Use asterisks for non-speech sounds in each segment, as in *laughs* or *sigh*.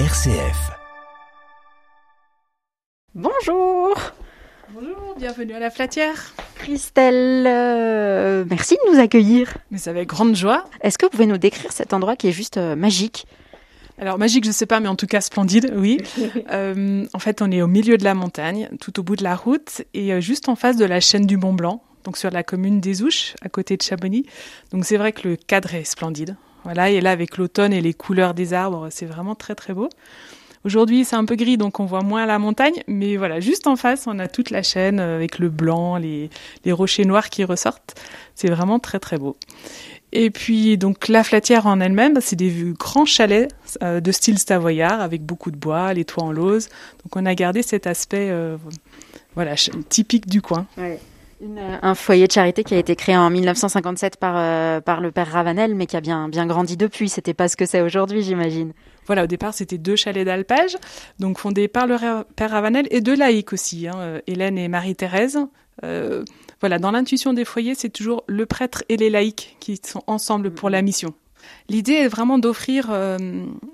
RCF. Bonjour Bonjour, bienvenue à la Flatière. Christelle, euh, merci de nous accueillir. Mais c'est avec grande joie. Est-ce que vous pouvez nous décrire cet endroit qui est juste euh, magique? Alors magique, je sais pas, mais en tout cas splendide, oui. *laughs* Euh, en fait, on est au milieu de la montagne, tout au bout de la route, et euh, juste en face de la chaîne du Mont Blanc, donc sur la commune des Ouches, à côté de Chamonix. Donc c'est vrai que le cadre est splendide. Voilà, et là avec l'automne et les couleurs des arbres, c'est vraiment très très beau. Aujourd'hui, c'est un peu gris, donc on voit moins la montagne, mais voilà, juste en face, on a toute la chaîne euh, avec le blanc, les, rochers noirs qui ressortent. C'est vraiment très très beau. Et puis donc la flatière en elle-même, c'est des grands chalets euh, de style savoyard avec beaucoup de bois, les toits en lauze. Donc on a gardé cet aspect euh, voilà typique du coin. Une, euh, Un foyer de charité qui a été créé en 1957 par, euh, par le père Ravanel, mais qui a bien, bien grandi depuis. C'était pas ce que c'est aujourd'hui, j'imagine. Voilà, au départ, c'était deux chalets d'alpage, donc fondés par le père Ravanel et deux laïcs aussi, hein, euh, Hélène et Marie-Thérèse. Euh, voilà, dans l'intuition des foyers, c'est toujours le prêtre et les laïcs qui sont ensemble pour la mission. L'idée est vraiment d'offrir euh,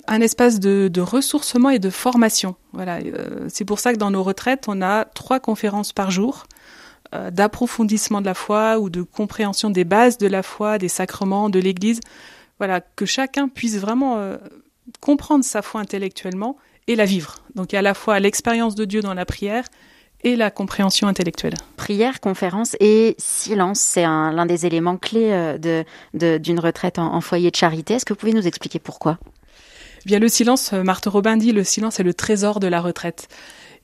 un espace de, de ressourcement et de formation. Voilà, c'est pour ça que dans nos retraites, on a trois conférences par jour d'approfondissement de la foi ou de compréhension des bases de la foi, des sacrements, de l'Église. Voilà, que chacun puisse vraiment euh, comprendre sa foi intellectuellement et la vivre. Donc il y a à la fois l'expérience de Dieu dans la prière et la compréhension intellectuelle. Prière, conférence et silence, c'est un- l'un des éléments clés euh, de, de- d'une retraite en, en foyer de charité. Est-ce que vous pouvez nous expliquer pourquoi? Eh Bien le silence, euh, Marthe Robin dit, le silence est le trésor de la retraite.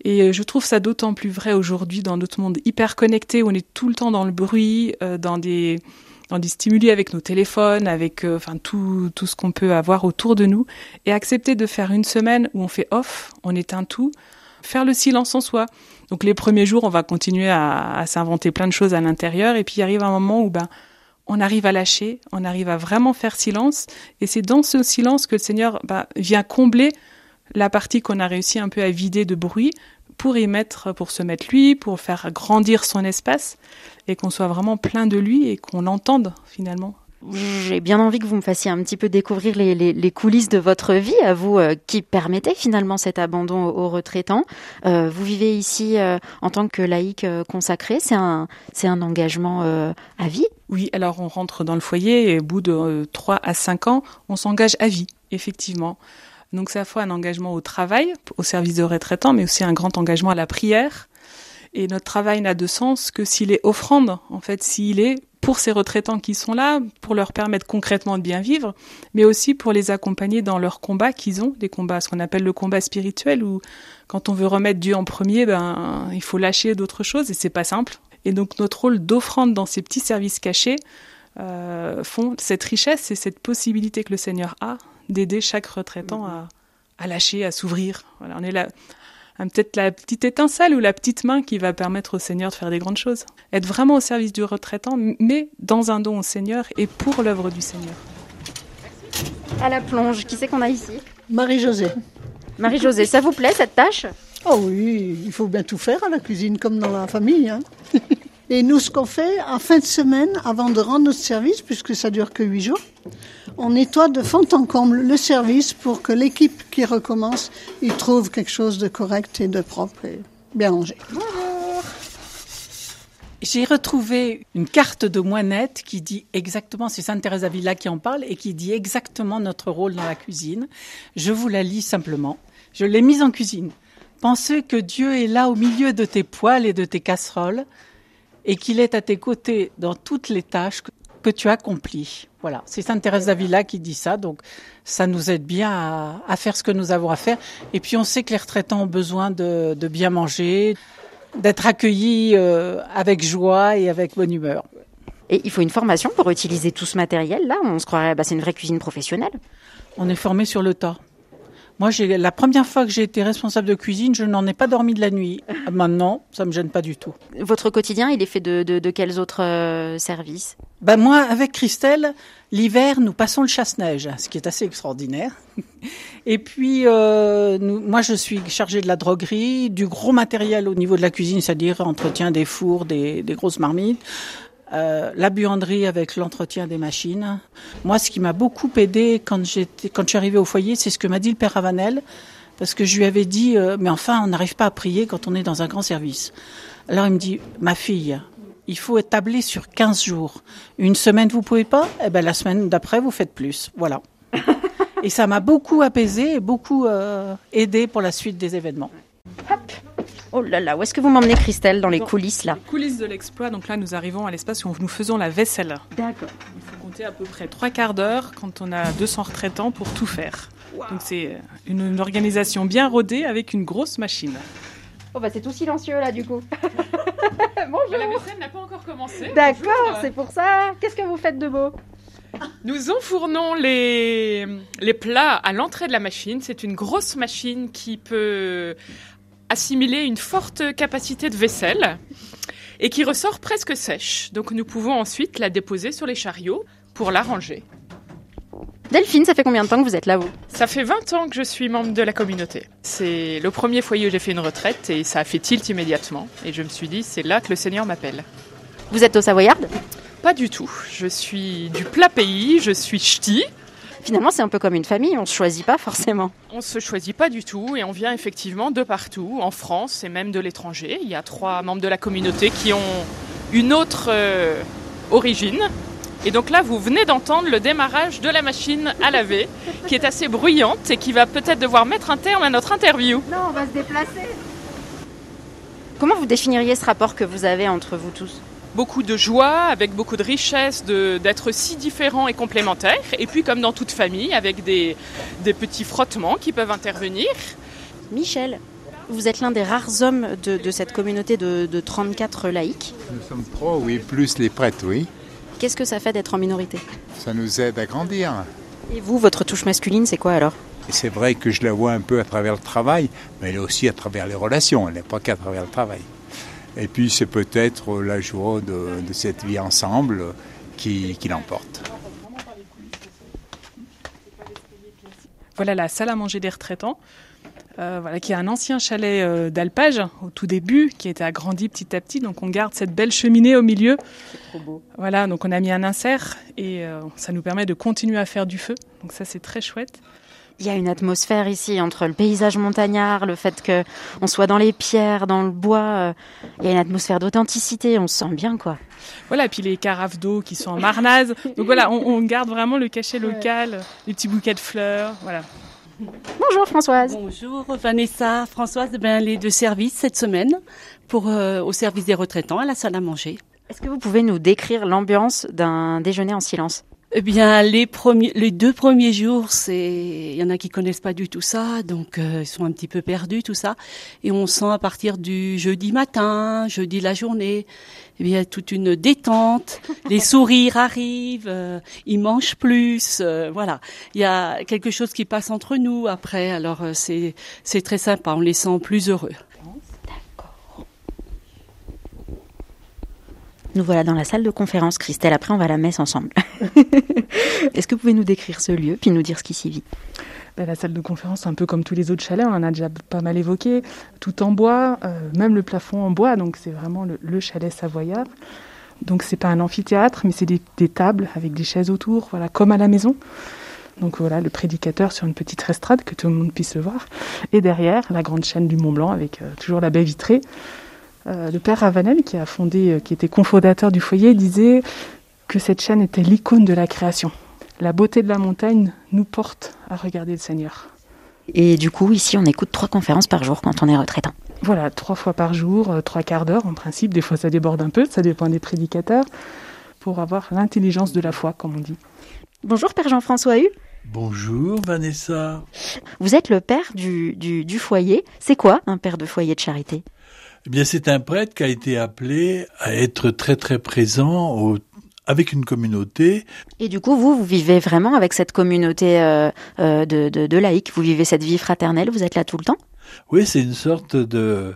Et euh, je trouve ça d'autant plus vrai aujourd'hui dans notre monde hyper connecté où on est tout le temps dans le bruit, euh, dans des dans des stimuli avec nos téléphones, avec euh, enfin tout tout ce qu'on peut avoir autour de nous. Et accepter de faire une semaine où on fait off, on éteint tout, faire le silence en soi. Donc les premiers jours, on va continuer à, s'inventer plein de choses à l'intérieur. Et puis il arrive un moment où ben on arrive à lâcher, on arrive à vraiment faire silence. Et c'est dans ce silence que le Seigneur ben, vient combler la partie qu'on a réussi un peu à vider de bruit pour y mettre, pour se mettre lui, pour faire grandir son espace et qu'on soit vraiment plein de lui et qu'on l'entende finalement. J'ai bien envie que vous me fassiez un petit peu découvrir les, les- les coulisses de votre vie, à vous euh, qui permettez finalement cet abandon aux, aux retraitants. Euh, vous vivez ici euh, en tant que laïc euh, consacré, c'est un, c'est un engagement à vie. Oui, alors on rentre dans le foyer et au bout de euh, 3 à 5 ans, on s'engage à vie, effectivement. Donc c'est à fois un engagement au travail, au service de retraitants, mais aussi un grand engagement à la prière. Et notre travail n'a de sens que s'il est offrande, en fait, s'il est pour ces retraitants qui sont là, pour leur permettre concrètement de bien vivre, mais aussi pour les accompagner dans leurs combats qu'ils ont, des combats, ce qu'on appelle le combat spirituel, où quand on veut remettre Dieu en premier, ben, il faut lâcher d'autres choses et c'est pas simple. Et donc notre rôle d'offrande dans ces petits services cachés euh, font cette richesse et cette possibilité que le Seigneur a d'aider chaque retraitant à, à lâcher, à s'ouvrir. Voilà, on est là, hein, peut-être la petite étincelle ou la petite main qui va permettre au Seigneur de faire des grandes choses. Être vraiment au service du retraitant, mais dans un don au Seigneur et pour l'œuvre du Seigneur. À la plonge, qui c'est qu'on a ici? Marie-Josée. Marie-Josée, ça vous plaît cette tâche? Oh oui, il faut bien tout faire à la cuisine comme dans la famille. hein. *laughs* Et nous, ce qu'on fait, en fin de semaine, avant de rendre notre service, puisque ça dure que huit jours, on nettoie de fond en comble le service pour que l'équipe qui recommence y trouve quelque chose de correct et de propre et bien rangé. J'ai retrouvé une carte de moinette qui dit exactement, c'est Sainte Thérèse Avila qui en parle, et qui dit exactement notre rôle dans la cuisine. Je vous la lis simplement. Je l'ai mise en cuisine. Pensez que Dieu est là au milieu de tes poêles et de tes casseroles, et qu'il est à tes côtés dans toutes les tâches que, que tu accomplis. Voilà, c'est Sainte Thérèse d'Avila qui dit ça, donc ça nous aide bien à, à faire ce que nous avons à faire. Et puis on sait que les retraitants ont besoin de, de bien manger, d'être accueillis euh, avec joie et avec bonne humeur. Et il faut une formation pour utiliser tout ce matériel-là. On se croirait, bah, c'est une vraie cuisine professionnelle. On est formé sur le tas. Moi, j'ai la première fois que j'ai été responsable de cuisine, je n'en ai pas dormi de la nuit. *laughs* Maintenant, ça me gêne pas du tout. Votre quotidien, il est fait de, de, de quels autres euh, services? Ben moi, avec Christelle, l'hiver, nous passons le chasse-neige, ce qui est assez extraordinaire. *laughs* Et puis, euh, nous, moi, je suis chargée de la droguerie, du gros matériel au niveau de la cuisine, c'est-à-dire entretien des fours, des, des grosses marmites. Euh, la buanderie avec l'entretien des machines. Moi, ce qui m'a beaucoup aidé quand j'étais, quand je suis arrivée au foyer, c'est ce que m'a dit le père Ravanel, parce que je lui avais dit, euh, mais enfin, on n'arrive pas à prier quand on est dans un grand service. Alors il me dit, ma fille, il faut établir sur 15 jours. Une semaine, vous pouvez pas? Eh ben la semaine d'après, vous faites plus. Voilà. *laughs* et ça m'a beaucoup apaisé et beaucoup euh, aidé pour la suite des événements. Hop Oh là là, où est-ce que vous m'emmenez Christelle dans les coulisses là Les coulisses de l'exploit, donc là nous arrivons à l'espace où nous faisons la vaisselle. D'accord. Il faut compter à peu près trois quarts d'heure quand on a 200 retraitants pour tout faire. Donc c'est une, une organisation bien rodée avec une grosse machine. Oh bah c'est tout silencieux là du coup. *laughs* La Bonjour. vaisselle n'a pas encore commencé. D'accord, c'est pour ça. Qu'est-ce que vous faites de beau? Nous enfournons les, les plats à l'entrée de la machine. C'est une grosse machine qui peut assimiler une forte capacité de vaisselle et qui ressort presque sèche. Donc nous pouvons ensuite la déposer sur les chariots pour la ranger. Delphine, ça fait combien de temps que vous êtes là vous? Ça fait 20 ans que je suis membre de la communauté. C'est le premier foyer où j'ai fait une retraite et ça a fait tilt immédiatement. Et je me suis dit, c'est là que le Seigneur m'appelle. Vous êtes au Savoyard? Pas du tout. Je suis du plat pays, je suis ch'ti. Finalement, c'est un peu comme une famille, on se choisit pas forcément. On se choisit pas du tout et on vient effectivement de partout, en France et même de l'étranger. Il y a trois membres de la communauté qui ont une autre euh, origine. Et donc là, vous venez d'entendre le démarrage de la machine à laver, qui est assez bruyante et qui va peut-être devoir mettre un terme à notre interview. Non, on va se déplacer. Comment vous définiriez ce rapport que vous avez entre vous tous? Beaucoup de joie, avec beaucoup de richesse de- d'être si différents et complémentaires. Et puis, comme dans toute famille, avec des, des petits frottements qui peuvent intervenir. Michel, vous êtes l'un des rares hommes de, de cette communauté de, de 34 laïcs. Nous sommes trois, oui, plus les prêtres, oui. Qu'est-ce que ça fait d'être en minorité? Ça nous aide à grandir. Et vous, votre touche masculine, c'est quoi alors? C'est vrai que je la vois un peu à travers le travail, mais elle est aussi à travers les relations, elle n'est pas qu'à travers le travail. Et puis c'est peut-être la joie de, de cette vie ensemble qui, qui l'emporte. Voilà la salle à manger des retraitants, euh, voilà, qui est un ancien chalet euh, d'alpage au tout début, qui a été agrandi petit à petit. Donc on garde cette belle cheminée au milieu. Voilà, donc on a mis un insert et euh, ça nous permet de continuer à faire du feu. Donc ça c'est très chouette. Il y a une atmosphère ici entre le paysage montagnard, le fait que on soit dans les pierres, dans le bois. euh, Il y a une atmosphère d'authenticité, on se sent bien quoi. Voilà, et puis les carafes d'eau qui sont en marnaze. Donc voilà, on, on garde vraiment le cachet local, les petits bouquets de fleurs. Voilà. Bonjour Françoise. Bonjour Vanessa, Françoise, eh ben, les deux services cette semaine pour euh, au service des retraitants à la salle à manger. Est-ce que vous pouvez nous décrire l'ambiance d'un déjeuner en silence? Eh bien, les premiers, les deux premiers jours, c'est, il y en a qui connaissent pas du tout ça, donc euh, ils sont un petit peu perdus tout ça, et on sent à partir du jeudi matin, jeudi la journée, eh bien toute une détente, *laughs* les sourires arrivent, euh, ils mangent plus, euh, voilà, il y a quelque chose qui passe entre nous après, alors euh, c'est c'est très sympa, on les sent plus heureux. Nous voilà dans la salle de conférence, Christelle. Après, on va à la messe ensemble. *laughs* Est-ce que vous pouvez nous décrire ce lieu, puis nous dire ce qui s'y vit? Ben, la salle de conférence, un peu comme tous les autres chalets, on en a déjà pas mal évoqué, tout en bois, euh, même le plafond en bois, donc c'est vraiment le, le chalet savoyard. Donc c'est pas un amphithéâtre, mais c'est des, des tables avec des chaises autour, voilà, comme à la maison. Donc voilà, le prédicateur sur une petite estrade que tout le monde puisse le voir. Et derrière, la grande chaîne du Mont Blanc avec euh, toujours la baie vitrée. Euh, le père Ravanel, qui a fondé, euh, qui était cofondateur du foyer, disait que cette chaîne était l'icône de la création. La beauté de la montagne nous porte à regarder le Seigneur. Et du coup, ici, on écoute trois conférences par jour quand on est retraitant. Voilà, trois fois par jour, euh, trois quarts d'heure en principe. Des fois, ça déborde un peu, ça dépend des prédicateurs, pour avoir l'intelligence de la foi, comme on dit. Bonjour, Père Jean-François Hu. Bonjour Vanessa. Vous êtes le père du, du, du foyer. C'est quoi un père de foyer de charité? Eh bien, c'est un prêtre qui a été appelé à être très très présent au- avec une communauté. Et du coup, vous, vous vivez vraiment avec cette communauté euh, euh, de, de, de laïcs. Vous vivez cette vie fraternelle. Vous êtes là tout le temps? Oui, c'est une sorte de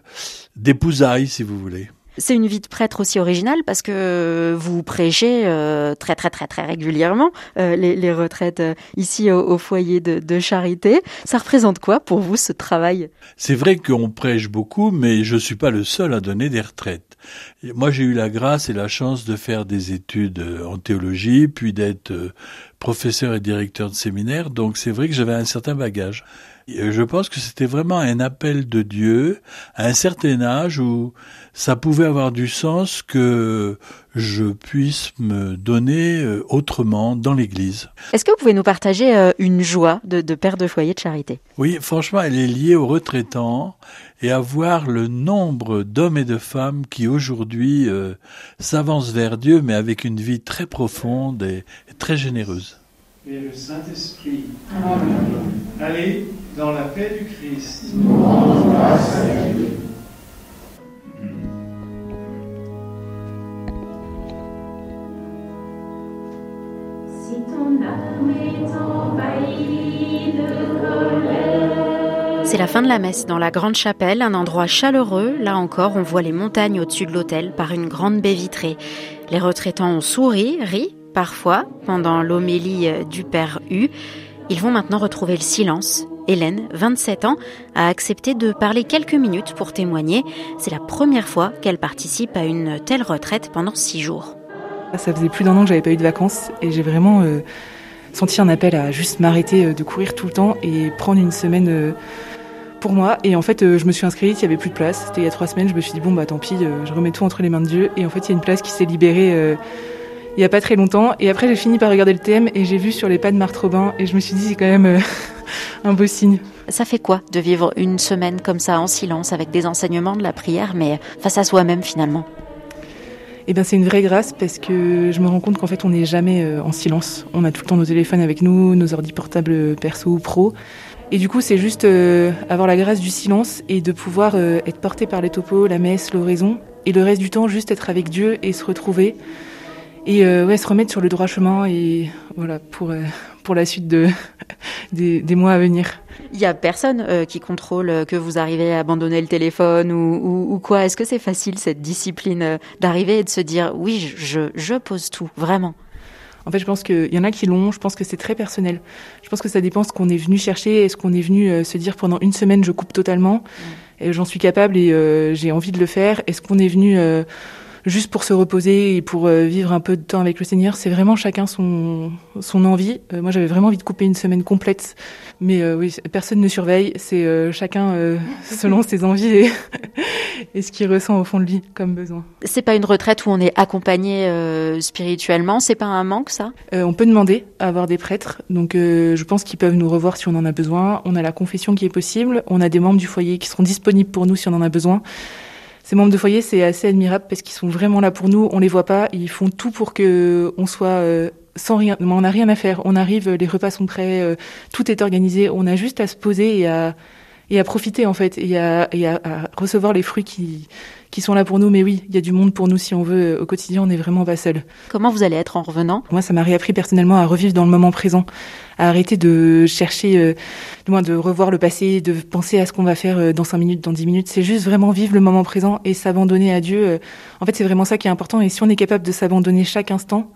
d'épousaille, si vous voulez. C'est une vie de prêtre aussi originale parce que vous prêchez euh, très très très très régulièrement euh, les, retraites euh, ici au, foyer de, charité. Ça représente quoi pour vous ce travail? C'est vrai qu'on prêche beaucoup, mais je suis pas le seul à donner des retraites. Moi, j'ai eu la grâce et la chance de faire des études en théologie, puis d'être professeur et directeur de séminaire, donc c'est vrai que j'avais un certain bagage. Je pense que c'était vraiment un appel de Dieu à un certain âge où ça pouvait avoir du sens que je puisse me donner euh, autrement dans l'Église. Est-ce que vous pouvez nous partager euh, une joie de, père de foyer de charité? Oui, franchement, elle est liée aux retraitants et à voir le nombre d'hommes et de femmes qui aujourd'hui euh, s'avancent vers Dieu, mais avec une vie très profonde et très généreuse et le Saint-Esprit. Allez dans la paix du Christ. C'est la fin de la messe dans la grande chapelle, un endroit chaleureux. Là encore, on voit les montagnes au-dessus de l'autel par une grande baie vitrée. Les retraitants ont souri, ri, Parfois, pendant l'homélie du père U, ils vont maintenant retrouver le silence. Hélène, 27 ans, a accepté de parler quelques minutes pour témoigner. C'est la première fois qu'elle participe à une telle retraite pendant six jours. Ça faisait plus d'un an que j'avais pas eu de vacances et j'ai vraiment euh, senti un appel à juste m'arrêter euh, de courir tout le temps et prendre une semaine euh, pour moi. Et en fait, je me suis inscrite, il y avait plus de place. C'était il y a trois semaines. Je me suis dit bon bah tant pis, je remets tout entre les mains de Dieu. Et en fait, il y a une place qui s'est libérée il y a pas très longtemps. Et après, j'ai fini par regarder le thème et j'ai vu sur les pas de Marthe Robin et je me suis dit, c'est quand même euh, *laughs* un beau signe. Ça fait quoi de vivre une semaine comme ça en silence avec des enseignements de la prière, mais face à soi-même finalement? Eh ben, c'est une vraie grâce parce que je me rends compte qu'en fait, on n'est jamais euh, en silence. On a tout le temps nos téléphones avec nous, nos ordi portables perso ou pro. Et du coup, c'est juste euh, avoir la grâce du silence et de pouvoir être porté par les topos, la messe, l'oraison. Et le reste du temps, juste être avec Dieu et se retrouver et euh, ouais, se remettre sur le droit chemin et voilà pour euh, pour la suite de *laughs* des, des, mois à venir. Il y a personne euh, qui contrôle que vous arrivez à abandonner le téléphone ou, ou, ou quoi. Est-ce que c'est facile cette discipline d'arriver et de se dire oui, je, je pose tout vraiment? En fait, je pense qu'il y en a qui l'ont. Je pense que c'est très personnel. Je pense que ça dépend ce qu'on est venu chercher. Est-ce qu'on est venu se dire pendant une semaine je coupe totalement et j'en suis capable et j'ai envie de le faire. Est-ce qu'on est venu juste pour se reposer et pour euh, vivre un peu de temps avec le Seigneur. C'est vraiment chacun son, son envie. Euh, moi, j'avais vraiment envie de couper une semaine complète, mais euh, oui, personne ne surveille. C'est chacun *laughs* selon ses envies et, *laughs* et ce qu'il ressent au fond de lui comme besoin. C'est pas une retraite où on est accompagné spirituellement? C'est pas un manque, ça? On peut demander à avoir des prêtres. Donc, je pense qu'ils peuvent nous revoir si on en a besoin. On a la confession qui est possible. On a des membres du foyer qui seront disponibles pour nous si on en a besoin. Ces membres de foyer, c'est assez admirable parce qu'ils sont vraiment là pour nous. On les voit pas, ils font tout pour que on soit euh, sans rien. On n'a rien à faire. On arrive, les repas sont prêts, euh, tout est organisé. On a juste à se poser et à et à profiter en fait et à, et à, recevoir les fruits qui qui sont là pour nous. Mais oui, il y a du monde pour nous si on veut. Au quotidien, on n'est vraiment pas seul. Comment vous allez être en revenant? Moi, ça m'a réappris personnellement à revivre dans le moment présent, à arrêter de chercher, euh, du moins de revoir le passé, de penser à ce qu'on va faire euh, dans cinq minutes, dans dix minutes. C'est juste vraiment vivre le moment présent et s'abandonner à Dieu. Euh. En fait, c'est vraiment ça qui est important. Et si on est capable de s'abandonner chaque instant,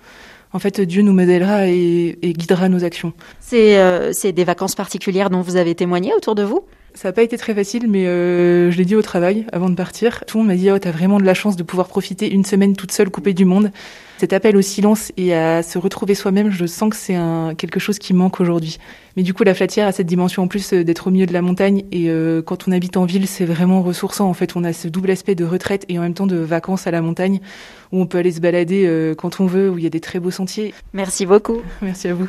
en fait, Dieu nous modèlera et, et guidera nos actions. C'est euh, des vacances particulières dont vous avez témoigné autour de vous? Ça n'a pas été très facile, mais euh, je l'ai dit au travail avant de partir. Tout le monde m'a dit oh, t'as vraiment de la chance de pouvoir profiter une semaine toute seule, coupée du monde. Cet appel au silence et à se retrouver soi-même, je sens que c'est un, quelque chose qui manque aujourd'hui. Mais du coup, la Flatière a cette dimension en plus euh, d'être au milieu de la montagne. Et euh, quand on habite en ville, c'est vraiment ressourçant. En fait, on a ce double aspect de retraite et en même temps de vacances à la montagne, où on peut aller se balader euh, quand on veut, où il y a des très beaux sentiers. Merci beaucoup. Merci à vous.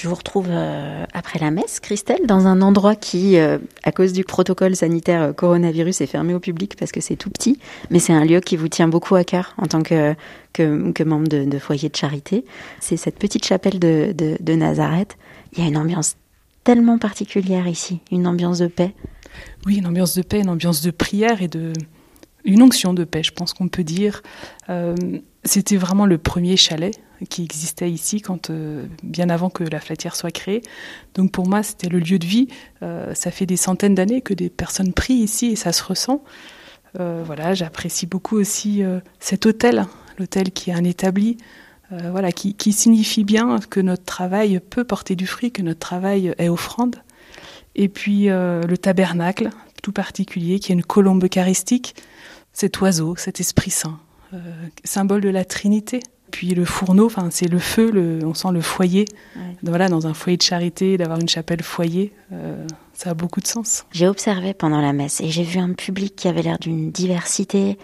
Je vous retrouve euh, après la messe, Christelle, dans un endroit qui, euh, à cause du protocole sanitaire euh, coronavirus, est fermé au public parce que c'est tout petit, mais c'est un lieu qui vous tient beaucoup à cœur en tant que, membre de, foyer de charité. C'est cette petite chapelle de, de, Nazareth. Il y a une ambiance tellement particulière ici, une ambiance de paix. Oui, une ambiance de paix, une ambiance de prière et de une onction de paix, je pense qu'on peut dire. C'était vraiment le premier chalet qui existait ici quand, euh, bien avant que la flatière soit créée. Donc pour moi, c'était le lieu de vie. Euh, ça fait des centaines d'années que des personnes prient ici et ça se ressent. Euh, voilà, j'apprécie beaucoup aussi cet hôtel, l'hôtel qui est un établi, voilà, qui, qui, signifie bien que notre travail peut porter du fruit, que notre travail est offrande. Et puis le tabernacle, tout particulier, qui est une colombe eucharistique, cet oiseau, cet Esprit Saint, symbole de la Trinité. Puis le fourneau, enfin c'est le feu, le, on sent le foyer. Ouais. Voilà, dans un foyer de charité, d'avoir une chapelle foyer, euh, ça a beaucoup de sens. J'ai observé pendant la messe et j'ai vu un public qui avait l'air d'une diversité.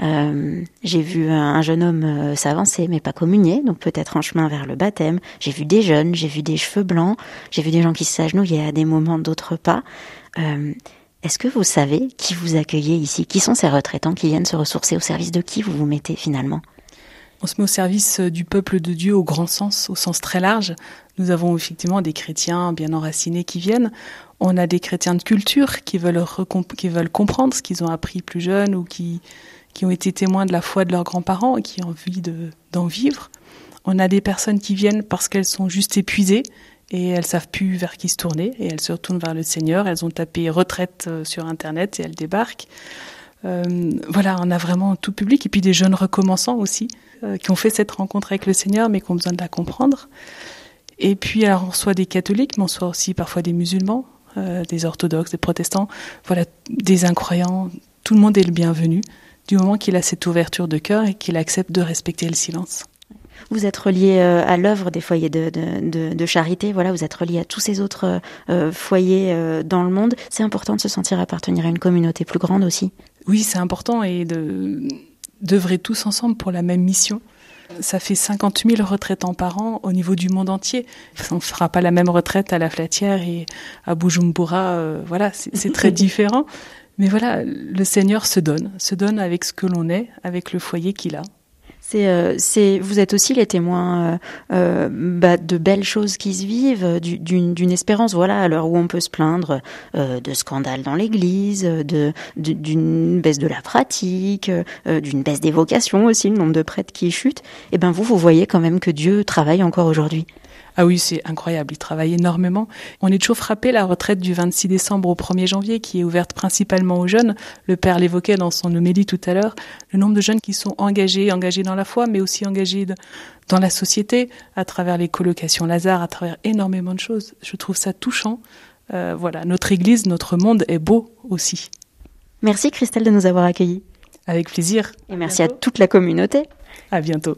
Euh, j'ai vu un jeune homme euh, s'avancer, mais pas communier, donc peut-être en chemin vers le baptême. J'ai vu des jeunes, j'ai vu des cheveux blancs, j'ai vu des gens qui s'agenouillaient à des moments, d'autres pas. Est-ce que vous savez qui vous accueillez ici? Qui sont ces retraitants qui viennent se ressourcer Au service de qui vous vous mettez finalement? On se met au service du peuple de Dieu au grand sens, au sens très large. Nous avons effectivement des chrétiens bien enracinés qui viennent. On a des chrétiens de culture qui veulent, qui veulent comprendre ce qu'ils ont appris plus jeunes ou qui, qui ont été témoins de la foi de leurs grands-parents et qui ont envie d'en de, vivre. On a des personnes qui viennent parce qu'elles sont juste épuisées et elles savent plus vers qui se tourner et elles se retournent vers le Seigneur. Elles ont tapé retraite sur Internet et elles débarquent. Euh, voilà, on a vraiment tout public et puis des jeunes recommençants aussi euh, qui ont fait cette rencontre avec le Seigneur mais qui ont besoin de la comprendre. Et puis alors on reçoit des catholiques, mais on reçoit aussi parfois des musulmans, euh, des orthodoxes, des protestants, voilà, des incroyants. Tout le monde est le bienvenu du moment qu'il a cette ouverture de cœur et qu'il accepte de respecter le silence. Vous êtes relié à l'œuvre des foyers de, charité, voilà, vous êtes relié à tous ces autres foyers dans le monde. C'est important de se sentir appartenir à une communauté plus grande aussi. Oui, c'est important et d'œuvrer tous ensemble pour la même mission. Ça fait 50 000 retraitants par an au niveau du monde entier. On ne fera pas la même retraite à La Flatière et à Bujumbura. Euh, voilà, c'est très *laughs* différent. Mais voilà, le Seigneur se donne, se donne avec ce que l'on est, avec le foyer qu'il a. C'est, euh, c'est, vous êtes aussi les témoins euh, euh, bah, de belles choses qui se vivent, d'une, d'une espérance. Voilà, à l'heure où on peut se plaindre euh, de scandales dans l'Église, de, d'une baisse de la pratique, euh, d'une baisse des vocations aussi, le nombre de prêtres qui chutent. Et eh ben vous, vous voyez quand même que Dieu travaille encore aujourd'hui. Ah oui, c'est incroyable, il travaille énormément. On est toujours frappé la retraite du 26 décembre au 1er janvier qui est ouverte principalement aux jeunes. Le père l'évoquait dans son homélie tout à l'heure, le nombre de jeunes qui sont engagés, engagés dans la foi, mais aussi engagés dans la société, à travers les colocations Lazare, à travers énormément de choses. Je trouve ça touchant. Euh, voilà, notre Église, notre monde est beau aussi. Merci Christelle de nous avoir accueillis. Avec plaisir. Et merci à toute la communauté. À bientôt.